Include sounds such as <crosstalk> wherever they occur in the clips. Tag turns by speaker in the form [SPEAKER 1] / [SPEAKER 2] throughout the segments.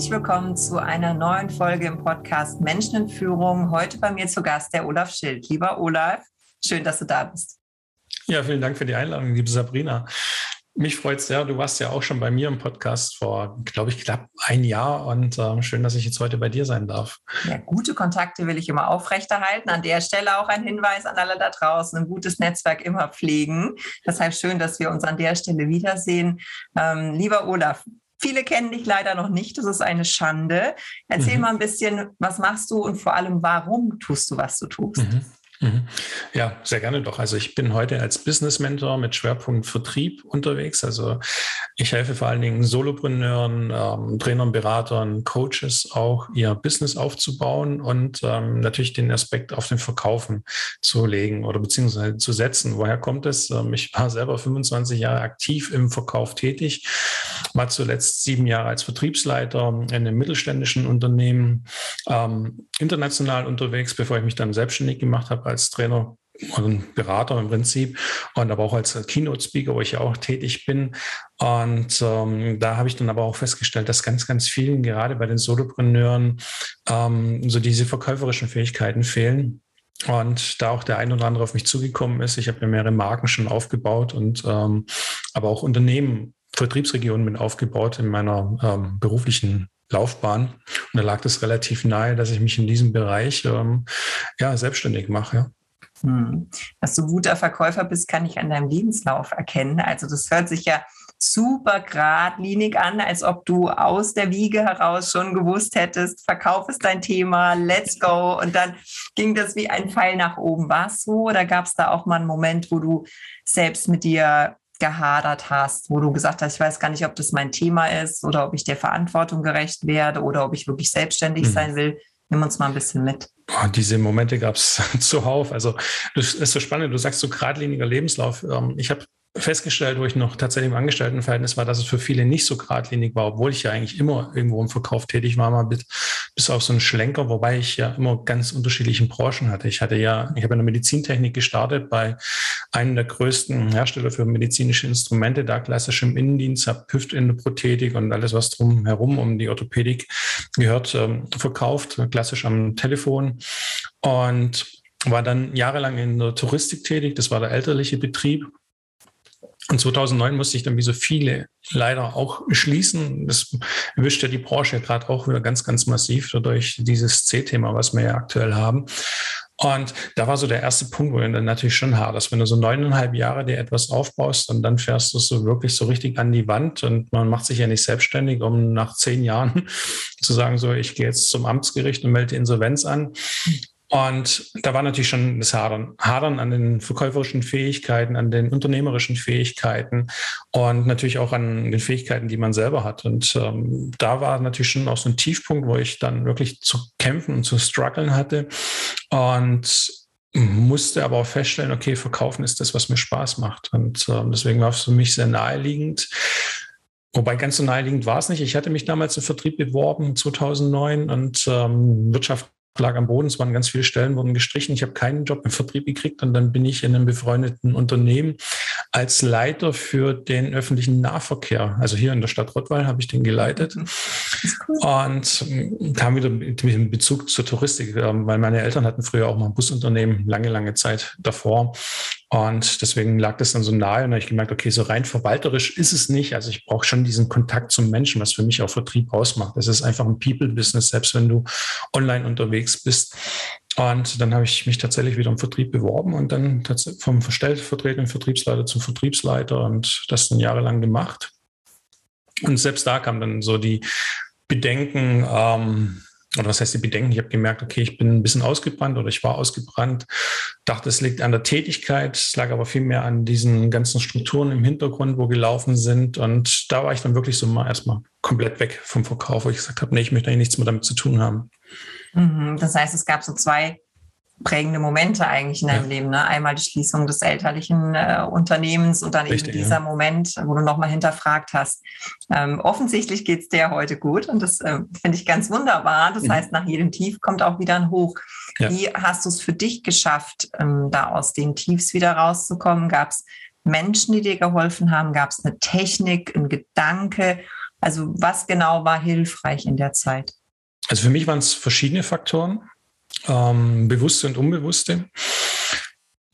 [SPEAKER 1] herzlich willkommen zu einer neuen Folge im Podcast Menschen in Führung. Heute bei mir zu Gast der Olaf Schild. Lieber Olaf, schön, dass du da bist.
[SPEAKER 2] Ja, vielen Dank für die Einladung, liebe Sabrina. Mich freut es sehr. Du warst ja auch schon bei mir im Podcast vor, glaube ich, knapp ein Jahr und äh, schön, dass ich jetzt heute bei dir sein darf.
[SPEAKER 1] Ja, gute Kontakte will ich immer aufrechterhalten. An der Stelle auch ein Hinweis an alle da draußen: ein gutes Netzwerk immer pflegen. Deshalb schön, dass wir uns an der Stelle wiedersehen. Ähm, lieber Olaf, Viele kennen dich leider noch nicht. Das ist eine Schande. Erzähl mhm. mal ein bisschen, was machst du und vor allem, warum tust du, was du tust? Mhm.
[SPEAKER 2] Mhm. Ja, sehr gerne doch. Also ich bin heute als Business Mentor mit Schwerpunkt Vertrieb unterwegs. Also ich helfe vor allen Dingen Solopreneuren, ähm, Trainern, Beratern, Coaches auch ihr Business aufzubauen und ähm, natürlich den Aspekt auf den Verkaufen zu legen oder beziehungsweise zu setzen. Woher kommt es? Ähm, ich war selber 25 Jahre aktiv im Verkauf tätig, war zuletzt sieben Jahre als Vertriebsleiter in einem mittelständischen Unternehmen, ähm, international unterwegs, bevor ich mich dann selbstständig gemacht habe als Trainer und Berater im Prinzip und aber auch als Keynote-Speaker, wo ich ja auch tätig bin. Und ähm, da habe ich dann aber auch festgestellt, dass ganz, ganz vielen, gerade bei den Solopreneuren, ähm, so diese verkäuferischen Fähigkeiten fehlen. Und da auch der ein oder andere auf mich zugekommen ist, ich habe mir mehrere Marken schon aufgebaut und ähm, aber auch Unternehmen, Vertriebsregionen mit aufgebaut in meiner ähm, beruflichen Laufbahn. Und da lag es relativ nahe, dass ich mich in diesem Bereich ähm, ja, selbstständig mache.
[SPEAKER 1] Hm. Dass du guter Verkäufer bist, kann ich an deinem Lebenslauf erkennen. Also das hört sich ja super geradlinig an, als ob du aus der Wiege heraus schon gewusst hättest, Verkauf ist dein Thema, let's go. Und dann ging das wie ein Pfeil nach oben. War es so oder gab es da auch mal einen Moment, wo du selbst mit dir gehadert hast, wo du gesagt hast, ich weiß gar nicht, ob das mein Thema ist oder ob ich der Verantwortung gerecht werde oder ob ich wirklich selbstständig mhm. sein will. Nimm uns mal ein bisschen mit.
[SPEAKER 2] Oh, diese Momente gab es <laughs> zuhauf. Also das ist so spannend. Du sagst so geradliniger Lebenslauf. Ähm, ich habe festgestellt, wo ich noch tatsächlich im Angestelltenverhältnis war, dass es für viele nicht so geradlinig war, obwohl ich ja eigentlich immer irgendwo im Verkauf tätig war, mal bis, bis auf so einen Schlenker, wobei ich ja immer ganz unterschiedlichen Branchen hatte. Ich hatte ja, ich habe in der Medizintechnik gestartet bei einem der größten Hersteller für medizinische Instrumente, da klassisch im Innendienst, habe Hüftendoprothetik und alles, was drumherum um die Orthopädik gehört, ähm, verkauft, klassisch am Telefon und war dann jahrelang in der Touristik tätig. Das war der elterliche Betrieb und 2009 musste ich dann wie so viele leider auch schließen. Das erwischt ja die Branche gerade auch wieder ganz, ganz massiv durch dieses C-Thema, was wir ja aktuell haben. Und da war so der erste Punkt, wo dann natürlich schon haderst. Wenn du so neuneinhalb Jahre dir etwas aufbaust und dann fährst du so wirklich so richtig an die Wand und man macht sich ja nicht selbstständig, um nach zehn Jahren <laughs> zu sagen, so, ich gehe jetzt zum Amtsgericht und melde Insolvenz an. Und da war natürlich schon das Hadern. Hadern an den verkäuferischen Fähigkeiten, an den unternehmerischen Fähigkeiten und natürlich auch an den Fähigkeiten, die man selber hat. Und ähm, da war natürlich schon auch so ein Tiefpunkt, wo ich dann wirklich zu kämpfen und zu strugglen hatte. Und musste aber auch feststellen, okay, verkaufen ist das, was mir Spaß macht. Und ähm, deswegen war es für mich sehr naheliegend. Wobei ganz so naheliegend war es nicht. Ich hatte mich damals im Vertrieb beworben, 2009, und ähm, Wirtschaft lag am Boden, es waren ganz viele Stellen, wurden gestrichen. Ich habe keinen Job im Vertrieb gekriegt und dann bin ich in einem befreundeten Unternehmen als Leiter für den öffentlichen Nahverkehr. Also hier in der Stadt Rottweil habe ich den geleitet. Cool. Und kam wieder mit dem Bezug zur Touristik, ähm, weil meine Eltern hatten früher auch mal ein Busunternehmen, lange, lange Zeit davor. Und deswegen lag das dann so nahe und habe ich gemerkt, okay, so rein verwalterisch ist es nicht. Also ich brauche schon diesen Kontakt zum Menschen, was für mich auch Vertrieb ausmacht. Es ist einfach ein People-Business, selbst wenn du online unterwegs bist. Und dann habe ich mich tatsächlich wieder im Vertrieb beworben und dann vom stellvertretenden Vertriebsleiter zum Vertriebsleiter und das dann jahrelang gemacht. Und selbst da kam dann so die Bedenken, ähm, oder was heißt die Bedenken? Ich habe gemerkt, okay, ich bin ein bisschen ausgebrannt oder ich war ausgebrannt. Dachte, es liegt an der Tätigkeit, es lag aber vielmehr an diesen ganzen Strukturen im Hintergrund, wo gelaufen sind. Und da war ich dann wirklich so mal erstmal komplett weg vom Verkauf, wo ich gesagt habe, nee, ich möchte eigentlich nichts mehr damit zu tun haben.
[SPEAKER 1] Mhm. Das heißt, es gab so zwei prägende Momente eigentlich in deinem ja. Leben. Ne? Einmal die Schließung des elterlichen äh, Unternehmens und dann Richtig, eben dieser ja. Moment, wo du nochmal hinterfragt hast. Ähm, offensichtlich geht es dir heute gut und das äh, finde ich ganz wunderbar. Das mhm. heißt, nach jedem Tief kommt auch wieder ein Hoch. Ja. Wie hast du es für dich geschafft, ähm, da aus den Tiefs wieder rauszukommen? Gab es Menschen, die dir geholfen haben? Gab es eine Technik, ein Gedanke? Also was genau war hilfreich in der Zeit?
[SPEAKER 2] Also für mich waren es verschiedene Faktoren ähm, bewusste und unbewusste.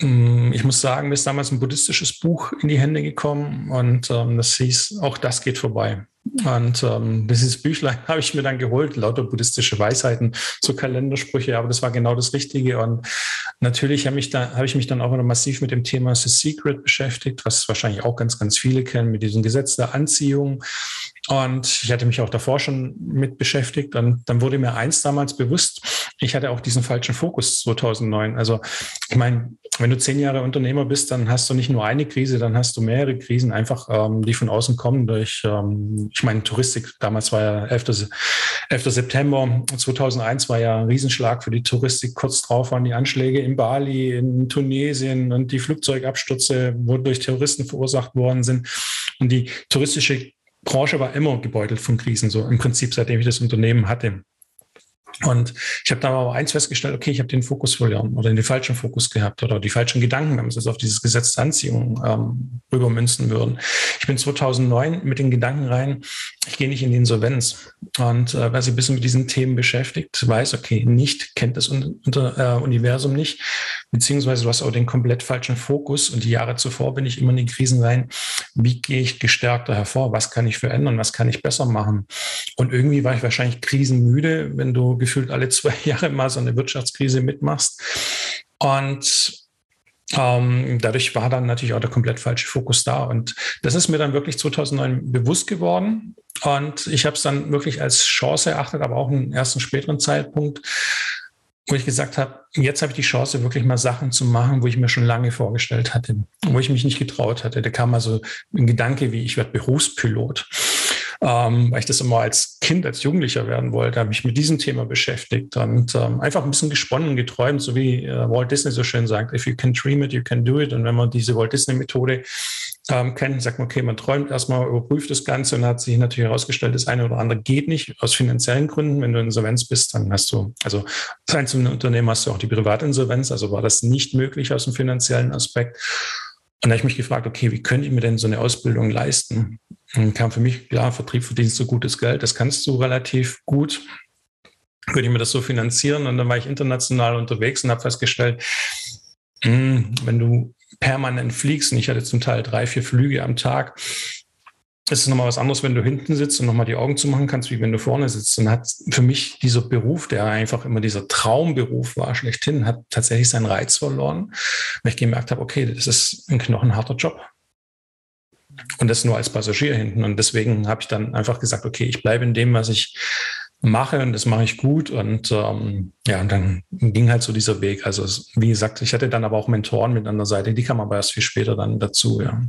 [SPEAKER 2] Mm, ich muss sagen, mir ist damals ein buddhistisches Buch in die Hände gekommen und ähm, das hieß, auch das geht vorbei. Und ähm, dieses Büchlein <laughs> habe ich mir dann geholt, lauter buddhistische Weisheiten, so Kalendersprüche, aber das war genau das Richtige. Und natürlich habe, habe ich mich dann auch wieder massiv mit dem Thema The Secret beschäftigt, was wahrscheinlich auch ganz, ganz viele kennen, mit diesem Gesetz der Anziehung. Und ich hatte mich auch davor schon mit beschäftigt. Und dann wurde mir eins damals bewusst, ich hatte auch diesen falschen Fokus 2009. Also ich meine, wenn du zehn Jahre Unternehmer bist, dann hast du nicht nur eine Krise, dann hast du mehrere Krisen, einfach ähm, die von außen kommen durch, ähm, ich meine, Touristik. Damals war ja 11. 11. September 2001 war ja ein Riesenschlag für die Touristik. Kurz drauf waren die Anschläge in Bali, in Tunesien und die Flugzeugabstürze, wo durch Terroristen verursacht worden sind. Und die touristische Branche war immer gebeutelt von Krisen, so im Prinzip, seitdem ich das Unternehmen hatte. Und ich habe da aber eins festgestellt, okay, ich habe den Fokus verloren oder den falschen Fokus gehabt oder die falschen Gedanken, wenn wir es jetzt auf dieses Gesetz der Anziehung ähm, rübermünzen würden. Ich bin 2009 mit den Gedanken rein, ich gehe nicht in die Insolvenz. Und äh, wer sich ein bisschen mit diesen Themen beschäftigt, weiß, okay, nicht, kennt das äh, Universum nicht, beziehungsweise du hast auch den komplett falschen Fokus. Und die Jahre zuvor bin ich immer in die Krisen rein. Wie gehe ich gestärkter hervor? Was kann ich verändern? Was kann ich besser machen? Und irgendwie war ich wahrscheinlich krisenmüde, wenn du gefühlt alle zwei <laughs> Jahre mal so eine Wirtschaftskrise mitmachst. Und ähm, dadurch war dann natürlich auch der komplett falsche Fokus da. Und das ist mir dann wirklich 2009 bewusst geworden. Und ich habe es dann wirklich als Chance erachtet, aber auch einen ersten späteren Zeitpunkt, wo ich gesagt habe, jetzt habe ich die Chance, wirklich mal Sachen zu machen, wo ich mir schon lange vorgestellt hatte, wo ich mich nicht getraut hatte. Da kam also ein Gedanke wie, ich werde Berufspilot ähm, weil ich das immer als Kind, als Jugendlicher werden wollte, habe ich mit diesem Thema beschäftigt und ähm, einfach ein bisschen gesponnen, geträumt, so wie äh, Walt Disney so schön sagt, if you can dream it, you can do it. Und wenn man diese Walt Disney-Methode ähm, kennt, sagt man, okay, man träumt erstmal, überprüft das Ganze und hat sich natürlich herausgestellt, das eine oder andere geht nicht aus finanziellen Gründen. Wenn du Insolvenz bist, dann hast du, also als einzelne Unternehmen hast du auch die Privatinsolvenz, also war das nicht möglich aus dem finanziellen Aspekt. Und da habe ich mich gefragt, okay, wie könnte ich mir denn so eine Ausbildung leisten? Und kam für mich, klar, Vertrieb verdienst du gutes Geld, das kannst du relativ gut. Könnte ich mir das so finanzieren? Und dann war ich international unterwegs und habe festgestellt, hm, wenn du permanent fliegst, und ich hatte zum Teil drei, vier Flüge am Tag, es ist nochmal was anderes, wenn du hinten sitzt und nochmal die Augen zu machen kannst, wie wenn du vorne sitzt. Und hat für mich dieser Beruf, der einfach immer dieser Traumberuf war, schlechthin, hat tatsächlich seinen Reiz verloren, weil ich gemerkt habe, okay, das ist ein knochenharter Job. Und das nur als Passagier hinten. Und deswegen habe ich dann einfach gesagt, okay, ich bleibe in dem, was ich mache und das mache ich gut. Und ähm, ja, und dann ging halt so dieser Weg. Also wie gesagt, ich hatte dann aber auch Mentoren mit an der Seite, die kamen aber erst viel später dann dazu, ja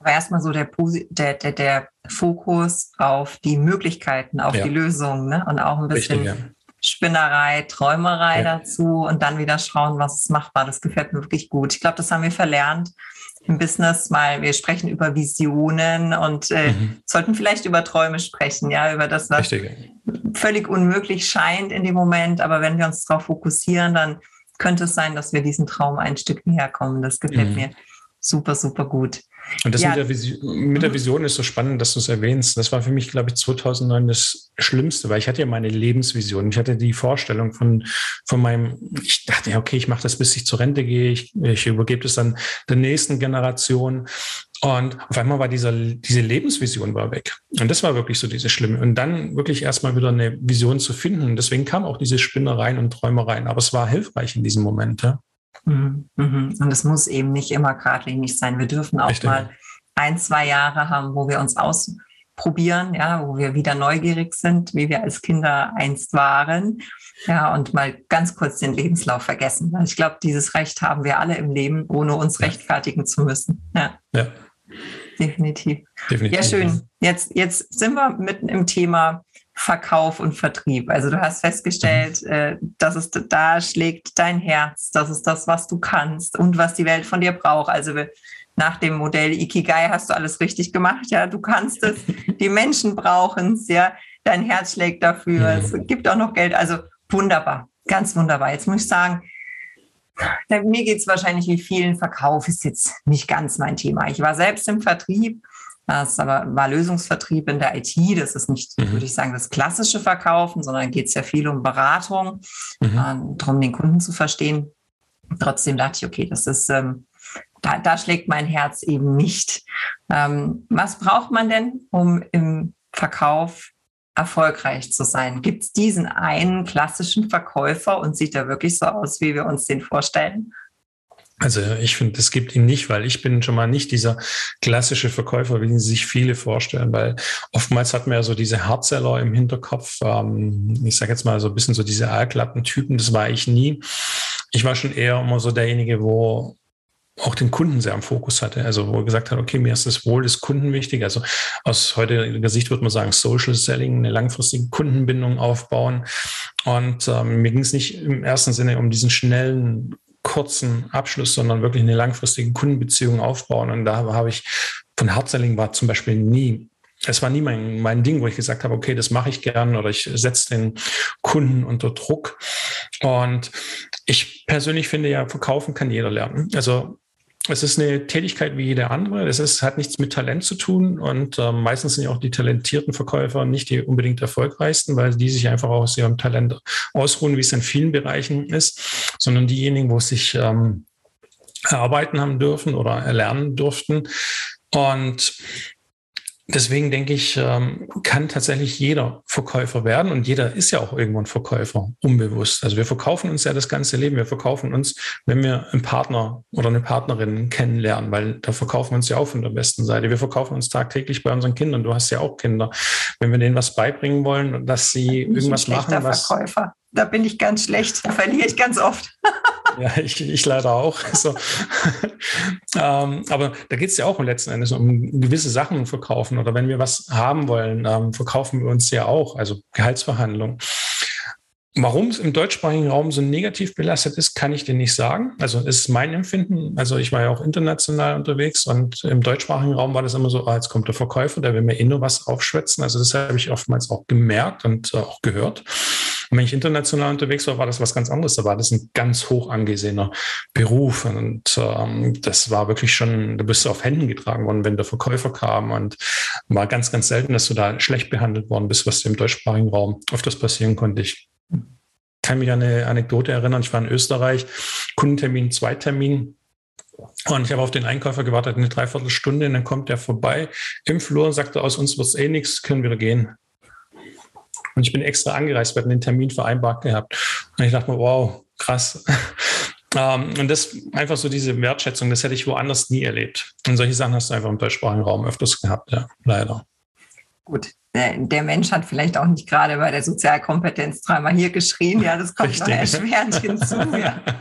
[SPEAKER 1] war erstmal so der, der, der, der Fokus auf die Möglichkeiten, auf ja. die Lösungen ne? und auch ein bisschen Richtig, ja. Spinnerei, Träumerei ja. dazu und dann wieder schauen, was ist machbar. Das gefällt mir wirklich gut. Ich glaube, das haben wir verlernt im Business, weil wir sprechen über Visionen und äh, mhm. sollten vielleicht über Träume sprechen, ja, über das, was Richtig. völlig unmöglich scheint in dem Moment. Aber wenn wir uns darauf fokussieren, dann könnte es sein, dass wir diesen Traum ein Stück näher kommen. Das gefällt mhm. mir super, super gut.
[SPEAKER 2] Und das ja. mit, der Vision, mit der Vision ist so spannend, dass du es erwähnst. Das war für mich, glaube ich, 2009 das Schlimmste, weil ich hatte ja meine Lebensvision. Ich hatte die Vorstellung von, von meinem, ich dachte ja, okay, ich mache das, bis ich zur Rente gehe. Ich, ich übergebe es dann der nächsten Generation. Und auf einmal war dieser, diese Lebensvision war weg. Und das war wirklich so diese Schlimme. Und dann wirklich erstmal wieder eine Vision zu finden. Und deswegen kam auch diese Spinnereien und Träumereien. Aber es war hilfreich in diesem Moment. Ja?
[SPEAKER 1] Mhm, mhm. Und es muss eben nicht immer geradlinig sein. Wir dürfen auch Richtig. mal ein, zwei Jahre haben, wo wir uns ausprobieren, ja, wo wir wieder neugierig sind, wie wir als Kinder einst waren. Ja, und mal ganz kurz den Lebenslauf vergessen. Ich glaube, dieses Recht haben wir alle im Leben, ohne uns rechtfertigen zu müssen. Ja. ja. Definitiv. Definitiv. Ja, schön. Jetzt, jetzt sind wir mitten im Thema Verkauf und Vertrieb. Also du hast festgestellt, mhm. äh, dass es da schlägt dein Herz, das ist das, was du kannst und was die Welt von dir braucht. Also nach dem Modell Ikigai hast du alles richtig gemacht. Ja, du kannst es, <laughs> die Menschen brauchen es, ja, dein Herz schlägt dafür, mhm. es gibt auch noch Geld. Also wunderbar, ganz wunderbar. Jetzt muss ich sagen, mir geht es wahrscheinlich wie vielen, Verkauf ist jetzt nicht ganz mein Thema. Ich war selbst im Vertrieb, das aber war Lösungsvertrieb in der IT. Das ist nicht, mhm. würde ich sagen, das klassische Verkaufen, sondern geht es ja viel um Beratung, mhm. äh, darum, den Kunden zu verstehen. Trotzdem dachte ich, okay, das ist, ähm, da, da, schlägt mein Herz eben nicht. Ähm, was braucht man denn, um im Verkauf erfolgreich zu sein? Gibt es diesen einen klassischen Verkäufer und sieht er wirklich so aus, wie wir uns den vorstellen?
[SPEAKER 2] Also ich finde, es gibt ihn nicht, weil ich bin schon mal nicht dieser klassische Verkäufer, wie sich viele vorstellen, weil oftmals hat man ja so diese Hardseller im Hinterkopf. Ähm, ich sage jetzt mal so ein bisschen so diese Aalklappentypen, das war ich nie. Ich war schon eher immer so derjenige, wo auch den Kunden sehr am Fokus hatte. Also wo er gesagt hat, okay, mir ist das Wohl des Kunden wichtig. Also aus heutiger Sicht würde man sagen, Social Selling, eine langfristige Kundenbindung aufbauen. Und ähm, mir ging es nicht im ersten Sinne um diesen schnellen, kurzen Abschluss, sondern wirklich eine langfristige Kundenbeziehung aufbauen. Und da habe ich von Hardselling war zum Beispiel nie es war nie mein, mein Ding, wo ich gesagt habe, okay, das mache ich gern oder ich setze den Kunden unter Druck. Und ich persönlich finde ja, verkaufen kann jeder lernen. Also es ist eine Tätigkeit wie jede andere. Es ist, hat nichts mit Talent zu tun und äh, meistens sind ja auch die talentierten Verkäufer nicht die unbedingt erfolgreichsten, weil die sich einfach aus ihrem Talent ausruhen, wie es in vielen Bereichen ist, sondern diejenigen, wo es sich ähm, erarbeiten haben dürfen oder erlernen durften. Und Deswegen denke ich, ähm, kann tatsächlich jeder Verkäufer werden und jeder ist ja auch irgendwann Verkäufer, unbewusst. Also wir verkaufen uns ja das ganze Leben. Wir verkaufen uns, wenn wir einen Partner oder eine Partnerin kennenlernen, weil da verkaufen wir uns ja auch von der besten Seite. Wir verkaufen uns tagtäglich bei unseren Kindern. Du hast ja auch Kinder. Wenn wir denen was beibringen wollen, dass sie irgendwas machen, was.
[SPEAKER 1] Verkäufer. Da bin ich ganz schlecht. Da verliere ich ganz oft. <laughs>
[SPEAKER 2] Ja, ich, ich leider auch. <laughs> So. ähm, aber da geht es ja auch letzten Endes um gewisse Sachen verkaufen. Oder wenn wir was haben wollen, ähm, verkaufen wir uns ja auch, also Gehaltsverhandlungen. Warum es im deutschsprachigen Raum so negativ belastet ist, kann ich dir nicht sagen. Also ist mein Empfinden. Also ich war ja auch international unterwegs und im deutschsprachigen Raum war das immer so, ah, jetzt kommt der Verkäufer, der will mir eh nur was aufschwätzen. Also das habe ich oftmals auch gemerkt und äh, auch gehört. Und wenn ich international unterwegs war, war das was ganz anderes. Da war das ein ganz hoch angesehener Beruf. Und ähm, das war wirklich schon, da bist du auf Händen getragen worden, wenn der Verkäufer kam. Und war ganz, ganz selten, dass du da schlecht behandelt worden bist, was im deutschsprachigen Raum öfters passieren konnte. Ich kann mich an eine Anekdote erinnern. Ich war in Österreich, Kundentermin, Zweitermin. Und ich habe auf den Einkäufer gewartet, eine Dreiviertelstunde, und dann kommt der vorbei im Flur und sagte, aus uns wird es eh nichts, können wir gehen. Und ich bin extra angereist, wir hatten den Termin vereinbart gehabt. Und ich dachte mir, wow, krass. Um, <laughs> ähm, und das einfach so diese Wertschätzung, das hätte ich woanders nie erlebt. Und solche Sachen hast du einfach im deutschsprachigen Raum öfters gehabt, ja, leider.
[SPEAKER 1] Gut, der Mensch hat vielleicht auch nicht gerade bei der Sozialkompetenz dreimal hier geschrien, ja, das kommt Richtig. noch erschwerend hinzu. Ja. <laughs>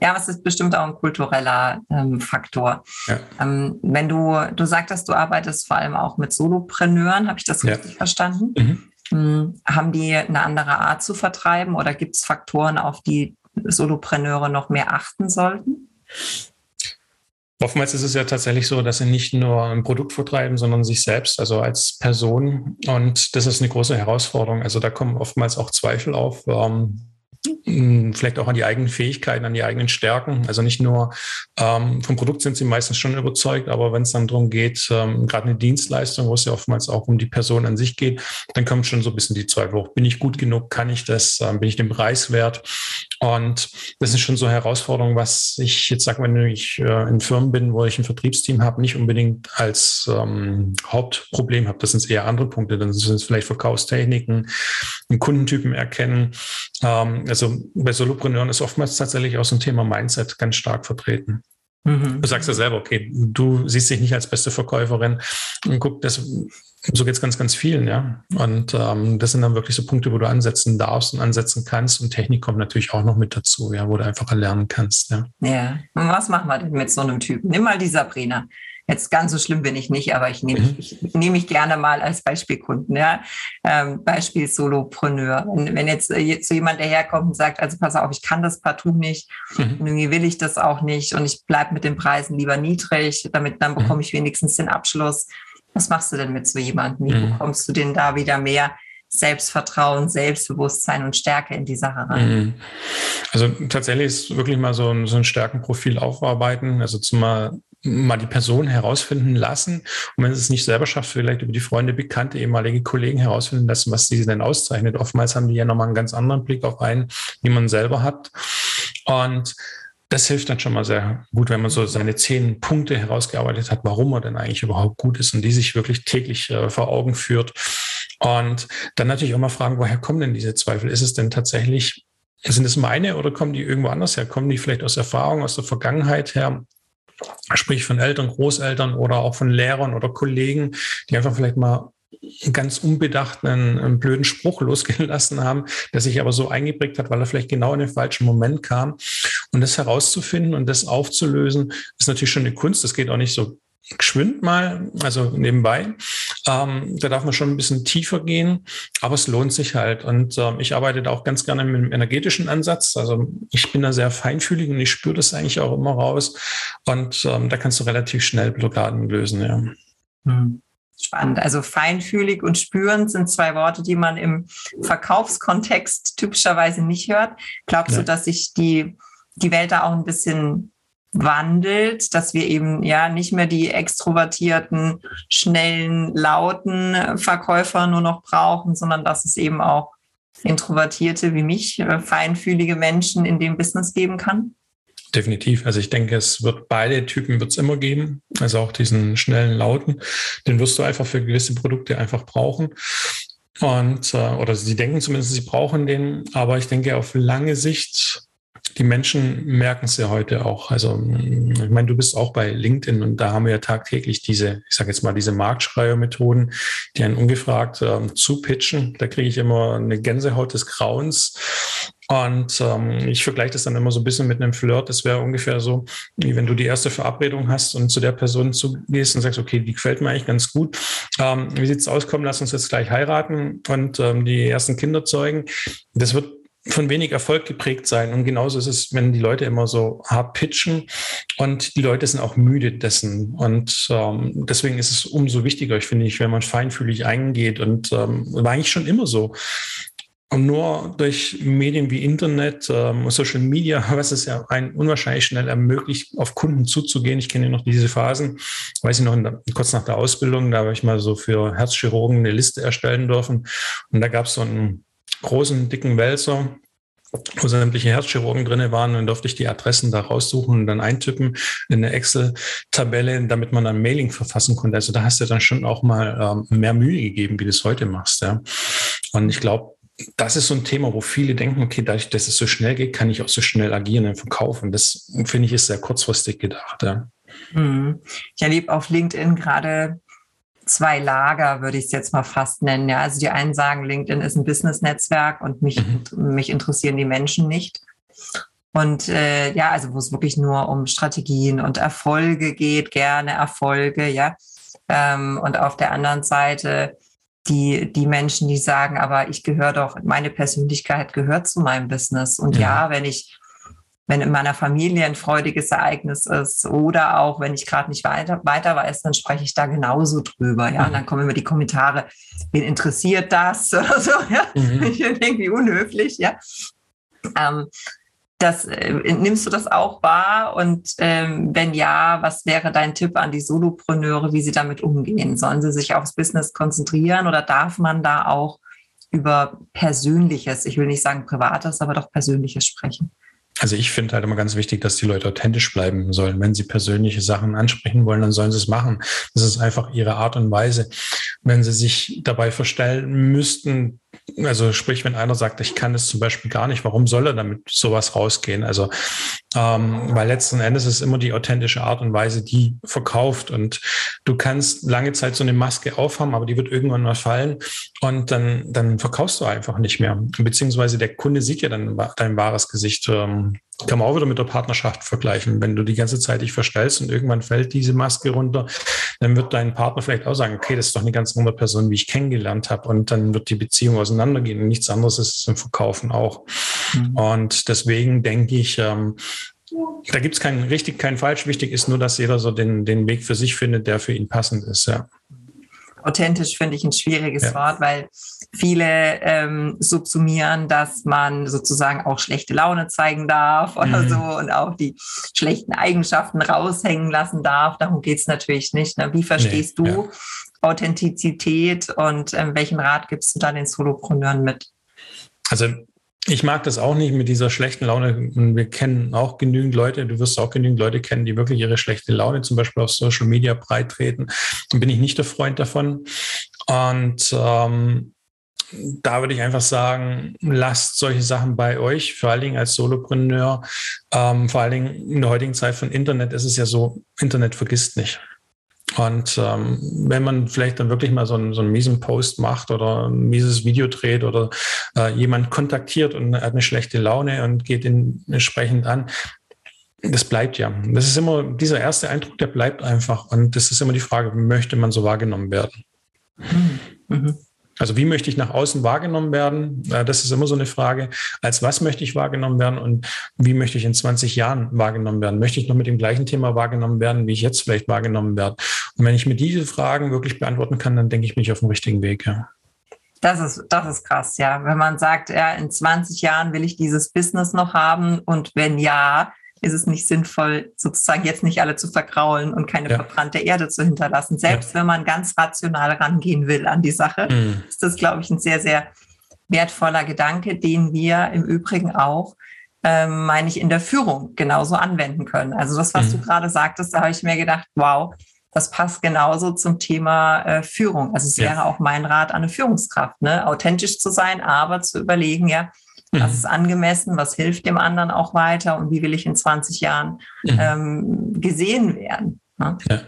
[SPEAKER 1] Ja, es ist bestimmt auch ein kultureller ähm, Faktor. Ja. Ähm, wenn du, du sagtest, du arbeitest vor allem auch mit Solopreneuren, habe ich das ja. richtig verstanden? Mhm. Haben die eine andere Art zu vertreiben oder gibt es Faktoren, auf die Solopreneure noch mehr achten sollten?
[SPEAKER 2] Oftmals ist es ja tatsächlich so, dass sie nicht nur ein Produkt vertreiben, sondern sich selbst, also als Person. Und das ist eine große Herausforderung. Also da kommen oftmals auch Zweifel auf. Ähm, hm, vielleicht auch an die eigenen Fähigkeiten, an die eigenen Stärken. Also nicht nur ähm, vom Produkt sind sie meistens schon überzeugt, aber wenn es dann darum geht, ähm, gerade eine Dienstleistung, wo es ja oftmals auch um die Person an sich geht, dann kommen schon so ein bisschen die Zweifel hoch. Bin ich gut genug? Kann ich das? Ähm, bin ich den Preis wert? Und das ist schon so eine Herausforderung, was ich jetzt sage, wenn ich äh, in Firmen bin, wo ich ein Vertriebsteam habe, nicht unbedingt als ähm, Hauptproblem habe. Das sind eher andere Punkte. Dann sind es vielleicht Verkaufstechniken, Kundentypen erkennen. Ähm, also bei Solopreneuren ist oftmals tatsächlich auch so ein Thema Mindset ganz stark vertreten. Mhm. Du sagst ja selber, okay, du siehst dich nicht als beste Verkäuferin und guck, das, so geht es ganz, ganz vielen, ja. Und ähm, das sind dann wirklich so Punkte, wo du ansetzen darfst und ansetzen kannst. Und Technik kommt natürlich auch noch mit dazu, ja, wo du einfach lernen kannst, ja.
[SPEAKER 1] Ja, und was machen wir denn mit so einem Typen? Nimm mal die Sabrina. Jetzt ganz so schlimm bin ich nicht, aber ich nehme mhm. ich, nehme mich gerne mal als Beispielkunden. Ja? Ähm, Beispiel Solopreneur. Wenn, wenn jetzt äh, so jemand daherkommt und sagt, also pass auf, ich kann das partout nicht mhm. und irgendwie will ich das auch nicht und ich bleibe mit den Preisen lieber niedrig, damit dann mhm. bekomme ich wenigstens den Abschluss. Was machst du denn mit so jemandem? Wie mhm. bekommst du denn da wieder mehr Selbstvertrauen, Selbstbewusstsein und Stärke in die Sache rein. Mhm.
[SPEAKER 2] Also tatsächlich ist wirklich mal so ein, so ein Stärkenprofil aufarbeiten, also zumal mal die Person herausfinden lassen. Und wenn sie es nicht selber schafft, vielleicht über die Freunde, Bekannte, ehemalige Kollegen herausfinden lassen, was sie denn auszeichnet. Oftmals haben die ja nochmal einen ganz anderen Blick auf einen, wie man selber hat. Und das hilft dann schon mal sehr gut, wenn man so seine zehn Punkte herausgearbeitet hat, warum er denn eigentlich überhaupt gut ist und die sich wirklich täglich äh, vor Augen führt. Und dann natürlich auch mal fragen, woher kommen denn diese Zweifel? Ist es denn tatsächlich, sind es meine oder kommen die irgendwo anders her? Kommen die vielleicht aus Erfahrung, aus der Vergangenheit her? Sprich von Eltern, Großeltern oder auch von Lehrern oder Kollegen, die einfach vielleicht mal ganz unbedacht einen, einen, blöden Spruch losgelassen haben, der sich aber so eingeprägt hat, weil er vielleicht genau in den falschen Moment kam. Und das herauszufinden und das aufzulösen, ist natürlich schon eine Kunst. Das geht auch nicht so geschwind mal, also nebenbei. Ähm, da darf man schon ein bisschen tiefer gehen, aber es lohnt sich halt. Und ähm, ich arbeite da auch ganz gerne mit dem energetischen Ansatz. Also ich bin da sehr feinfühlig und ich spüre das eigentlich auch immer raus. Und ähm, da kannst du relativ schnell Blockaden lösen, ja.
[SPEAKER 1] Hm. Spannend. Also feinfühlig und spüren sind zwei Worte, die man im Verkaufskontext typischerweise nicht hört. Glaubst ja. du, dass sich die, die Welt da auch ein bisschen wandelt, dass wir eben ja nicht mehr die extrovertierten, schnellen, lauten Verkäufer nur noch brauchen, sondern dass es eben auch introvertierte wie mich, äh, feinfühlige Menschen in dem Business geben kann?
[SPEAKER 2] Definitiv. Also ich denke, es wird beide Typen wird es immer geben. Also auch diesen schnellen, lauten. Den wirst du einfach für gewisse Produkte einfach brauchen. Und, äh, oder sie denken zumindest, sie brauchen den. Aber ich denke, auf lange Sicht die Menschen merken es ja heute auch. Also, ich meine, du bist auch bei LinkedIn und da haben wir ja tagtäglich diese, ich sage jetzt mal, diese Marktschreiermethoden, die einen ungefragt ähm, zupitchen. Da kriege ich immer eine Gänsehaut des Grauens. Und ähm, ich vergleiche das dann immer so ein bisschen mit einem Flirt. Das wäre ungefähr so, wie wenn du die erste Verabredung hast und zu der Person zugehst und sagst, okay, die gefällt mir eigentlich ganz gut. Ähm, wie sieht's aus? Komm, lass uns jetzt gleich heiraten und ähm, die ersten Kinder zeugen. Das wird von wenig Erfolg geprägt sein. Und genauso ist es, wenn die Leute immer so hart pitchen und die Leute sind auch müde dessen. Und ähm, deswegen ist es umso wichtiger, ich finde ich, wenn man feinfühlig eingeht. Und ähm, war eigentlich schon immer so. Und nur durch Medien wie Internet, ähm, Social Media, <laughs> was es ja ein unwahrscheinlich schnell ermöglicht, auf Kunden zuzugehen. Ich kenne noch diese Phasen, weiß ich noch, der, kurz nach der Ausbildung, da habe ich mal so für Herzchirurgen eine Liste erstellen dürfen. Und da gab es so einen großen, dicken Wälzer, wo sämtliche Herzchirurgen drin waren. Dann durfte ich die Adressen da raussuchen und dann eintippen in eine Excel-Tabelle, damit man ein Mailing verfassen konnte. Also da hast du dann schon auch mal ähm, mehr Mühe gegeben, wie du es heute machst. Ja. Und ich glaube, das ist so ein Thema, wo viele denken, okay, dadurch, dass es so schnell geht, kann ich auch so schnell agieren im Verkauf. Das finde ich ist sehr kurzfristig gedacht. Ja.
[SPEAKER 1] Hm. Ich erlebe auf LinkedIn gerade zwei Lager, würde ich es jetzt mal fast nennen. Ja, also die einen sagen, LinkedIn ist ein Business-Netzwerk und mich, mhm. mich interessieren die Menschen nicht. Und äh, ja, also wo es wirklich nur um Strategien und Erfolge geht, gerne Erfolge, ja. Ähm, und auf der anderen Seite die, die Menschen, die sagen, aber ich gehöre doch, meine Persönlichkeit gehört zu meinem Business. Und ja, ja wenn ich wenn in meiner Familie ein freudiges Ereignis ist oder auch wenn ich gerade nicht weiter, weiter weiß, dann spreche ich da genauso drüber. Ja, und dann kommen immer die Kommentare, wen interessiert das <laughs> oder so, ja, mhm. irgendwie unhöflich, ja. Ähm, das, äh, nimmst du das auch wahr? Und ähm, wenn ja, was wäre dein Tipp an die Solopreneure, wie sie damit umgehen? Sollen sie sich aufs Business konzentrieren oder darf man da auch über Persönliches, ich will nicht sagen Privates, aber doch Persönliches sprechen?
[SPEAKER 2] Also ich finde halt immer ganz wichtig, dass die Leute authentisch bleiben sollen. Wenn sie persönliche Sachen ansprechen wollen, dann sollen sie es machen. Das ist einfach ihre Art und Weise. Wenn sie sich dabei verstellen müssten, also sprich, wenn einer sagt, ich kann das zum Beispiel gar nicht, warum soll er damit sowas rausgehen? Also, ähm, weil letzten Endes ist immer die authentische Art und Weise, die verkauft. Und du kannst lange Zeit so eine Maske aufhaben, aber die wird irgendwann mal fallen und dann, dann verkaufst du einfach nicht mehr. Beziehungsweise der Kunde sieht ja dann dein wahres Gesicht. Ähm, kann man auch wieder mit der Partnerschaft vergleichen. Wenn du die ganze Zeit dich verstellst und irgendwann fällt diese Maske runter, dann wird dein Partner vielleicht auch sagen, okay, das ist doch eine ganz andere Person, wie ich kennengelernt habe. Und dann wird die Beziehung auseinandergehen. Und nichts anderes ist es im Verkaufen auch. Mhm. Und deswegen denke ich, ähm, da gibt es keinen richtig, keinen falsch. Wichtig ist nur, dass jeder so den, den Weg für sich findet, der für ihn passend ist. Ja.
[SPEAKER 1] Authentisch finde ich ein schwieriges ja. Wort, weil viele ähm, subsumieren, dass man sozusagen auch schlechte Laune zeigen darf oder mhm. so und auch die schlechten Eigenschaften raushängen lassen darf. Darum geht es natürlich nicht. Ne? Wie verstehst nee, du ja. Authentizität und ähm, welchen Rat gibst du da den Solopreneuren mit?
[SPEAKER 2] Also ich mag das auch nicht mit dieser schlechten Laune. Wir kennen auch genügend Leute, du wirst auch genügend Leute kennen, die wirklich ihre schlechte Laune zum Beispiel auf Social Media breitreten. Dann bin ich nicht der Freund davon. Und ähm, da würde ich einfach sagen, lasst solche Sachen bei euch, vor allen Dingen als Solopreneur. Ähm, vor allen Dingen in der heutigen Zeit von Internet ist es ja so, Internet vergisst nicht. Und ähm, wenn man vielleicht dann wirklich mal so einen, so einen miesen Post macht oder ein mieses Video dreht oder äh, jemand kontaktiert und hat eine schlechte Laune und geht ihn entsprechend an, das bleibt ja. Das ist immer, dieser erste Eindruck, der bleibt einfach. Und das ist immer die Frage, möchte man so wahrgenommen werden? Mhm. mhm. Also wie möchte ich nach außen wahrgenommen werden? Das ist immer so eine Frage. Als was möchte ich wahrgenommen werden und wie möchte ich in 20 Jahren wahrgenommen werden? Möchte ich noch mit dem gleichen Thema wahrgenommen werden, wie ich jetzt vielleicht wahrgenommen werde? Und wenn ich mir diese Fragen wirklich beantworten kann, dann denke ich, bin ich auf dem richtigen Weg. Ja.
[SPEAKER 1] Das ist, das ist krass, ja. Wenn man sagt, ja, in 20 Jahren will ich dieses Business noch haben und wenn ja, ist es nicht sinnvoll, sozusagen jetzt nicht alle zu vergraulen und keine ja. verbrannte Erde zu hinterlassen. Selbst ja. wenn man ganz rational rangehen will an die Sache, mhm. ist das, glaube ich, ein sehr, sehr wertvoller Gedanke, den wir im Übrigen auch, ähm, meine ich, in der Führung genauso anwenden können. Also das, was mhm. du gerade sagtest, da habe ich mir gedacht, wow, das passt genauso zum Thema äh, Führung. Also es ja. wäre auch mein Rat an eine Führungskraft, ne? authentisch zu sein, aber zu überlegen, ja, was mhm. ist angemessen, was hilft dem anderen auch weiter und wie will ich in 20 Jahren mhm. ähm, gesehen werden.
[SPEAKER 2] Ne? Ja.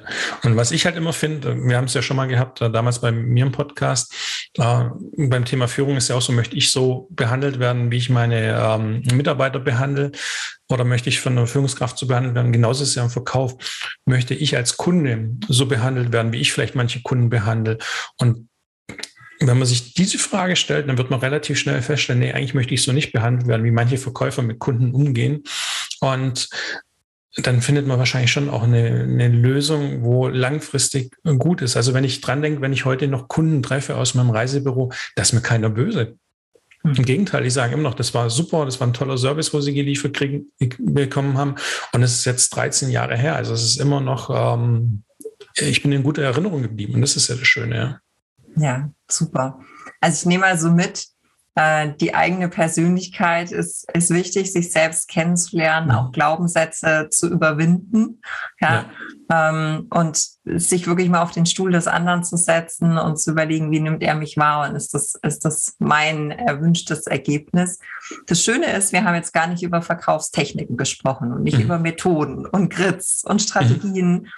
[SPEAKER 2] Und was ich halt immer finde, wir haben es ja schon mal gehabt, äh, damals bei mir im Podcast, äh, beim Thema Führung ist ja auch so, möchte ich so behandelt werden, wie ich meine ähm, Mitarbeiter behandle oder möchte ich von einer Führungskraft so behandelt werden? Genauso ist es ja im Verkauf. Möchte ich als Kunde so behandelt werden, wie ich vielleicht manche Kunden behandle? Und wenn man sich diese Frage stellt, dann wird man relativ schnell feststellen, nee, eigentlich möchte ich so nicht behandelt werden, wie manche Verkäufer mit Kunden umgehen. Und dann findet man wahrscheinlich schon auch eine, eine, Lösung, wo langfristig gut ist. Also wenn ich dran denke, wenn ich heute noch Kunden treffe aus meinem Reisebüro, da ist mir keiner böse. Mhm. Im Gegenteil, die sagen immer noch, das war super, das war ein toller Service, wo sie geliefert kriegen, bekommen haben. Und es ist jetzt 13 Jahre her. Also es ist immer noch, ähm, ich bin in guter Erinnerung geblieben. Und das ist ja das Schöne, ja.
[SPEAKER 1] Ja, super. Also ich nehme also mit, äh, die eigene Persönlichkeit ist, ist wichtig, sich selbst kennenzulernen, auch Glaubenssätze zu überwinden. Ja, ja. Ähm, und sich wirklich mal auf den Stuhl des anderen zu setzen und zu überlegen, wie nimmt er mich wahr und ist das, ist das mein erwünschtes Ergebnis. Das Schöne ist, wir haben jetzt gar nicht über Verkaufstechniken gesprochen und nicht mhm. über Methoden und Grids und Strategien. Mhm.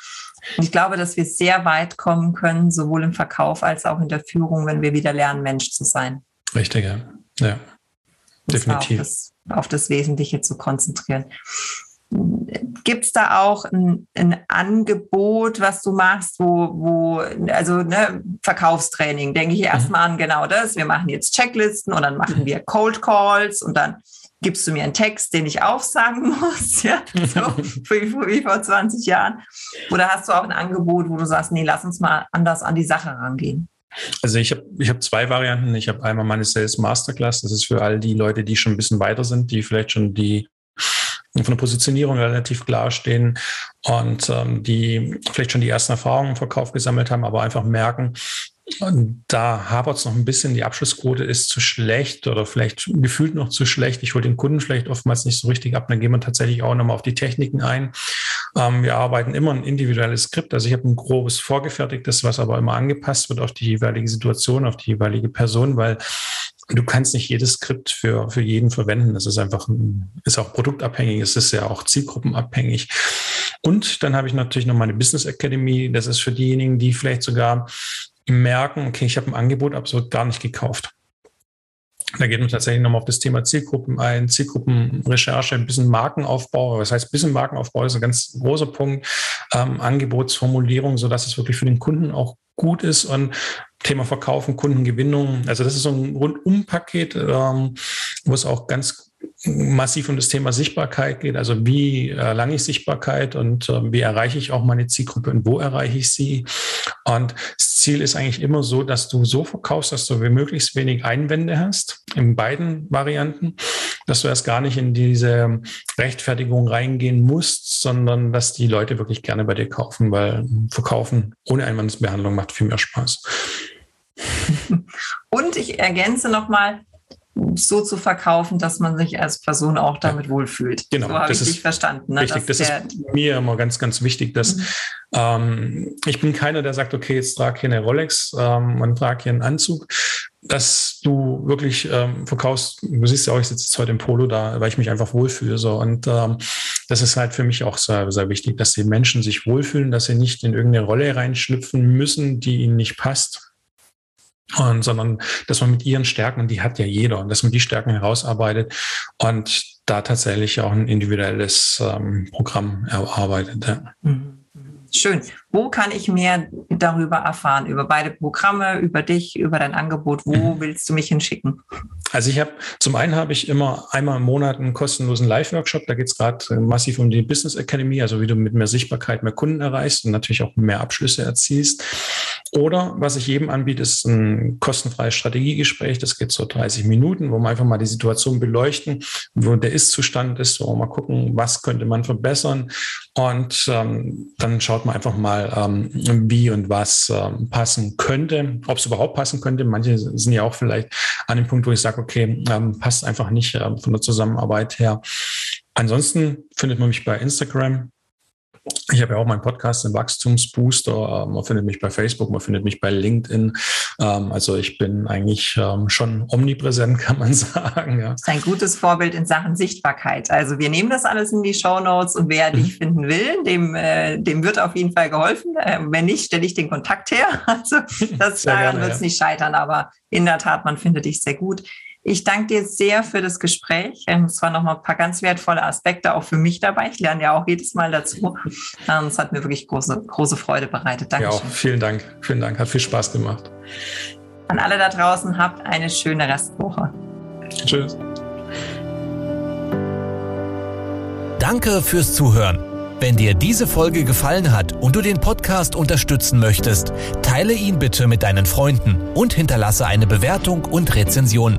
[SPEAKER 1] Und ich glaube, dass wir sehr weit kommen können, sowohl im Verkauf als auch in der Führung, wenn wir wieder lernen, Mensch zu sein.
[SPEAKER 2] Richtig, ja. ja. Definitiv.
[SPEAKER 1] Auf das, auf das Wesentliche zu konzentrieren. Gibt es da auch ein, ein, Angebot, was du machst, wo, wo also ne, Verkaufstraining, denke ich erstmal mhm. an genau das. Wir machen jetzt Checklisten und dann machen wir Cold Calls und dann gibst du mir einen Text, den ich aufsagen <laughs> muss, ja, so <laughs> wie, vor 20 Jahren. Oder hast du auch ein Angebot, wo du sagst, nee, lass uns mal anders an die Sache rangehen?
[SPEAKER 2] Also ich habe ich hab zwei Varianten. Ich habe einmal meine Sales Masterclass. Das ist für all die Leute, die schon ein bisschen weiter sind, die vielleicht schon die von der Positionierung relativ klar stehen und ähm, die vielleicht schon die ersten Erfahrungen im Verkauf gesammelt haben, aber einfach merken, da hapert es noch ein bisschen, die Abschlussquote ist zu schlecht oder vielleicht gefühlt noch zu schlecht. Ich hole den Kunden vielleicht oftmals nicht so richtig ab. Dann gehen wir tatsächlich auch nochmal auf die Techniken ein. Ähm, wir arbeiten immer ein individuelles Skript. Also ich habe ein grobes vorgefertigtes, was aber immer angepasst wird auf die jeweilige Situation, auf die jeweilige Person, weil du kannst nicht jedes Skript für, für jeden verwenden. Das ist einfach, ist auch produktabhängig, es ist ja auch zielgruppenabhängig. Und dann habe ich natürlich noch meine Business Academy. Das ist für diejenigen, die vielleicht sogar merken, okay, ich habe ein Angebot absolut gar nicht gekauft. Da geht man tatsächlich nochmal auf das Thema Zielgruppen ein, Zielgruppenrecherche, ein bisschen Markenaufbau. Was heißt ein bisschen Markenaufbau? Ist ein ganz großer Punkt. Ähm, Angebotsformulierung, sodass es wirklich für den Kunden auch gut ist und Thema Verkaufen, Kundengewinnung. Also das ist so ein Rundumpaket, ähm, wo es auch ganz massiv um das Thema Sichtbarkeit geht. Also wie erlange ich Sichtbarkeit und äh, wie erreiche ich auch meine Zielgruppe und wo erreiche ich sie? Und das Ziel ist eigentlich immer so, dass du so verkaufst, dass du möglichst wenig Einwände hast, in beiden Varianten, dass du erst gar nicht in diese Rechtfertigung reingehen musst, sondern dass die Leute wirklich gerne bei dir kaufen, weil Verkaufen ohne Einwandsbehandlung macht viel mehr Spaß.
[SPEAKER 1] Und ich ergänze nochmal, so zu verkaufen, dass man sich als Person auch damit ja. wohlfühlt.
[SPEAKER 2] Genau,
[SPEAKER 1] so
[SPEAKER 2] habe ich dich verstanden. Ne? Richtig, das ist mir immer ganz, ganz wichtig, dass mhm. ähm, ich bin keiner, der sagt, okay, jetzt trage hier eine Rolex ähm, und trage hier einen Anzug, dass du wirklich ähm, verkaufst. Du siehst ja auch, ich sitze jetzt heute im Polo da, weil ich mich einfach wohlfühle. So. Und ähm, das ist halt für mich auch sehr, sehr wichtig, dass die Menschen sich wohlfühlen, dass sie nicht in irgendeine Rolle reinschlüpfen müssen, die ihnen nicht passt und, sondern dass man mit ihren Stärken, und die hat ja jeder, und dass man die Stärken herausarbeitet und da tatsächlich auch ein individuelles ähm, Programm erarbeitet. Ja. Mhm.
[SPEAKER 1] Schön. Wo kann ich mehr darüber erfahren? Über beide Programme, über dich, über dein Angebot? Wo mhm. willst du mich hinschicken?
[SPEAKER 2] Also ich habe, zum einen habe ich immer einmal im Monat einen kostenlosen Live-Workshop. Da geht es gerade massiv um die Business Academy, also wie du mit mehr Sichtbarkeit mehr Kunden erreichst und natürlich auch mehr Abschlüsse erzielst. Oder was ich jedem anbiete, ist ein kostenfreies Strategiegespräch. Das geht so 30 Minuten, wo wir einfach mal die Situation beleuchten, wo der Ist-Zustand ist, wo wir mal gucken, was könnte man verbessern. Und ähm, dann schaut man einfach mal, ähm, wie und was ähm, passen könnte, ob es überhaupt passen könnte. Manche sind ja auch vielleicht an dem Punkt, wo ich sage, okay, ähm, passt einfach nicht äh, von der Zusammenarbeit her. Ansonsten findet man mich bei Instagram ich habe ja auch meinen Podcast, den Wachstumsbooster. Ähm, man findet mich bei Facebook, man findet mich bei LinkedIn. Ähm, also ich bin eigentlich ähm, schon omnipräsent, <laughs> kann man sagen.
[SPEAKER 1] Ja. Das ist ein gutes Vorbild in Sachen Sichtbarkeit. Also wir nehmen das alles in die Show Notes und wer mhm. dich finden will, dem, äh, dem wird auf jeden Fall geholfen. Äh, wenn nicht, stelle ich den Kontakt her. <laughs> Also <laughs> das daran wird es ja. nicht scheitern, aber in der Tat, man findet dich sehr gut. Ich danke dir sehr für das Gespräch. Ähm, es waren nochmal ein paar ganz wertvolle Aspekte auch für mich dabei. Ich lerne ja auch jedes Mal dazu. Ähm, es hat mir wirklich große, große Freude bereitet.
[SPEAKER 2] Danke. Ja, auch vielen Dank. Vielen Dank. Hat viel Spaß gemacht.
[SPEAKER 1] An alle da draußen, habt eine schöne Restwoche.
[SPEAKER 2] Tschüss.
[SPEAKER 3] Danke fürs Zuhören. Wenn dir diese Folge gefallen hat und du den Podcast unterstützen möchtest, teile ihn bitte mit deinen Freunden und hinterlasse eine Bewertung und Rezension.